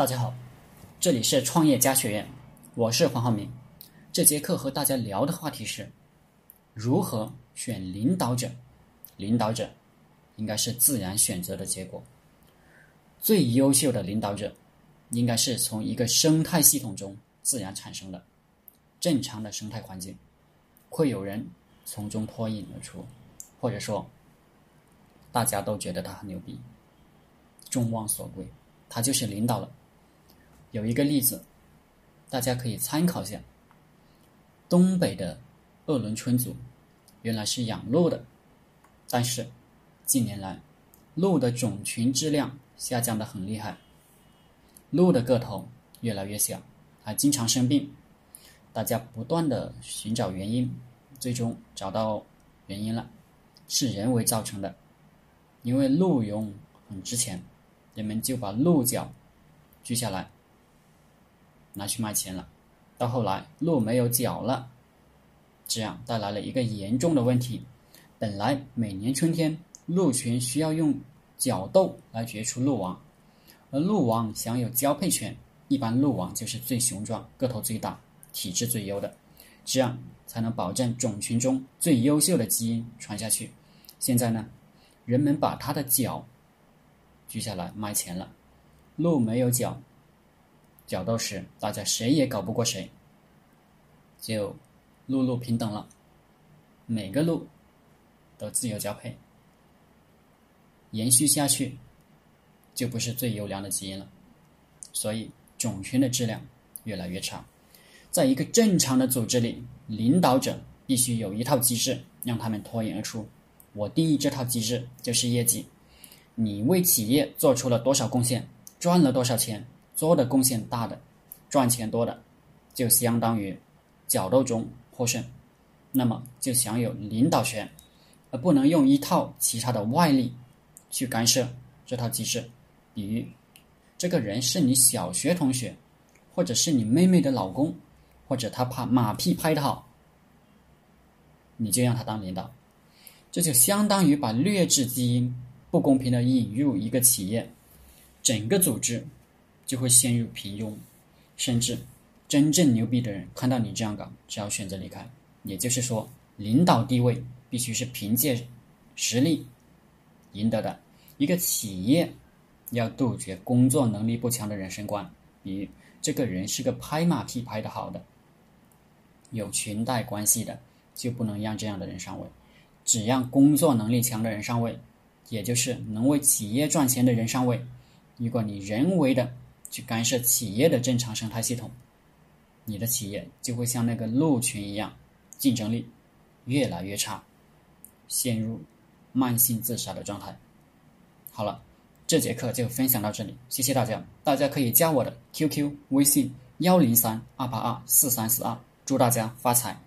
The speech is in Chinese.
大家好，这里是创业家学院，我是黄浩明。这节课和大家聊的话题是如何选领导者。领导者应该是自然选择的结果。最优秀的领导者应该是从一个生态系统中自然产生的。正常的生态环境会有人从中脱颖而出，或者说大家都觉得他很牛逼，众望所归，他就是领导了。有一个例子，大家可以参考一下。东北的鄂伦春族原来是养鹿的，但是近年来鹿的种群质量下降的很厉害，鹿的个头越来越小，还经常生病。大家不断的寻找原因，最终找到原因了，是人为造成的。因为鹿茸很值钱，人们就把鹿角锯下来。拿去卖钱了，到后来鹿没有角了，这样带来了一个严重的问题。本来每年春天鹿群需要用角斗来决出鹿王，而鹿王享有交配权，一般鹿王就是最雄壮、个头最大、体质最优的，这样才能保证种群中最优秀的基因传下去。现在呢，人们把它的角锯下来卖钱了，鹿没有角。角斗时，大家谁也搞不过谁，就路路平等了，每个路都自由交配，延续下去就不是最优良的基因了，所以种群的质量越来越差。在一个正常的组织里，领导者必须有一套机制让他们脱颖而出。我定义这套机制就是业绩，你为企业做出了多少贡献，赚了多少钱。做的贡献大的，赚钱多的，就相当于角斗中获胜，那么就享有领导权，而不能用一套其他的外力去干涉这套机制。比如，这个人是你小学同学，或者是你妹妹的老公，或者他拍马屁拍得好，你就让他当领导，这就相当于把劣质基因不公平的引入一个企业，整个组织。就会陷入平庸，甚至真正牛逼的人看到你这样搞，只要选择离开。也就是说，领导地位必须是凭借实力赢得的。一个企业要杜绝工作能力不强的人升官，比这个人是个拍马屁拍得好的，有裙带关系的，就不能让这样的人上位，只让工作能力强的人上位，也就是能为企业赚钱的人上位。如果你人为的，去干涉企业的正常生态系统，你的企业就会像那个鹿群一样，竞争力越来越差，陷入慢性自杀的状态。好了，这节课就分享到这里，谢谢大家。大家可以加我的 QQ 微信幺零三二八二四三四二，祝大家发财。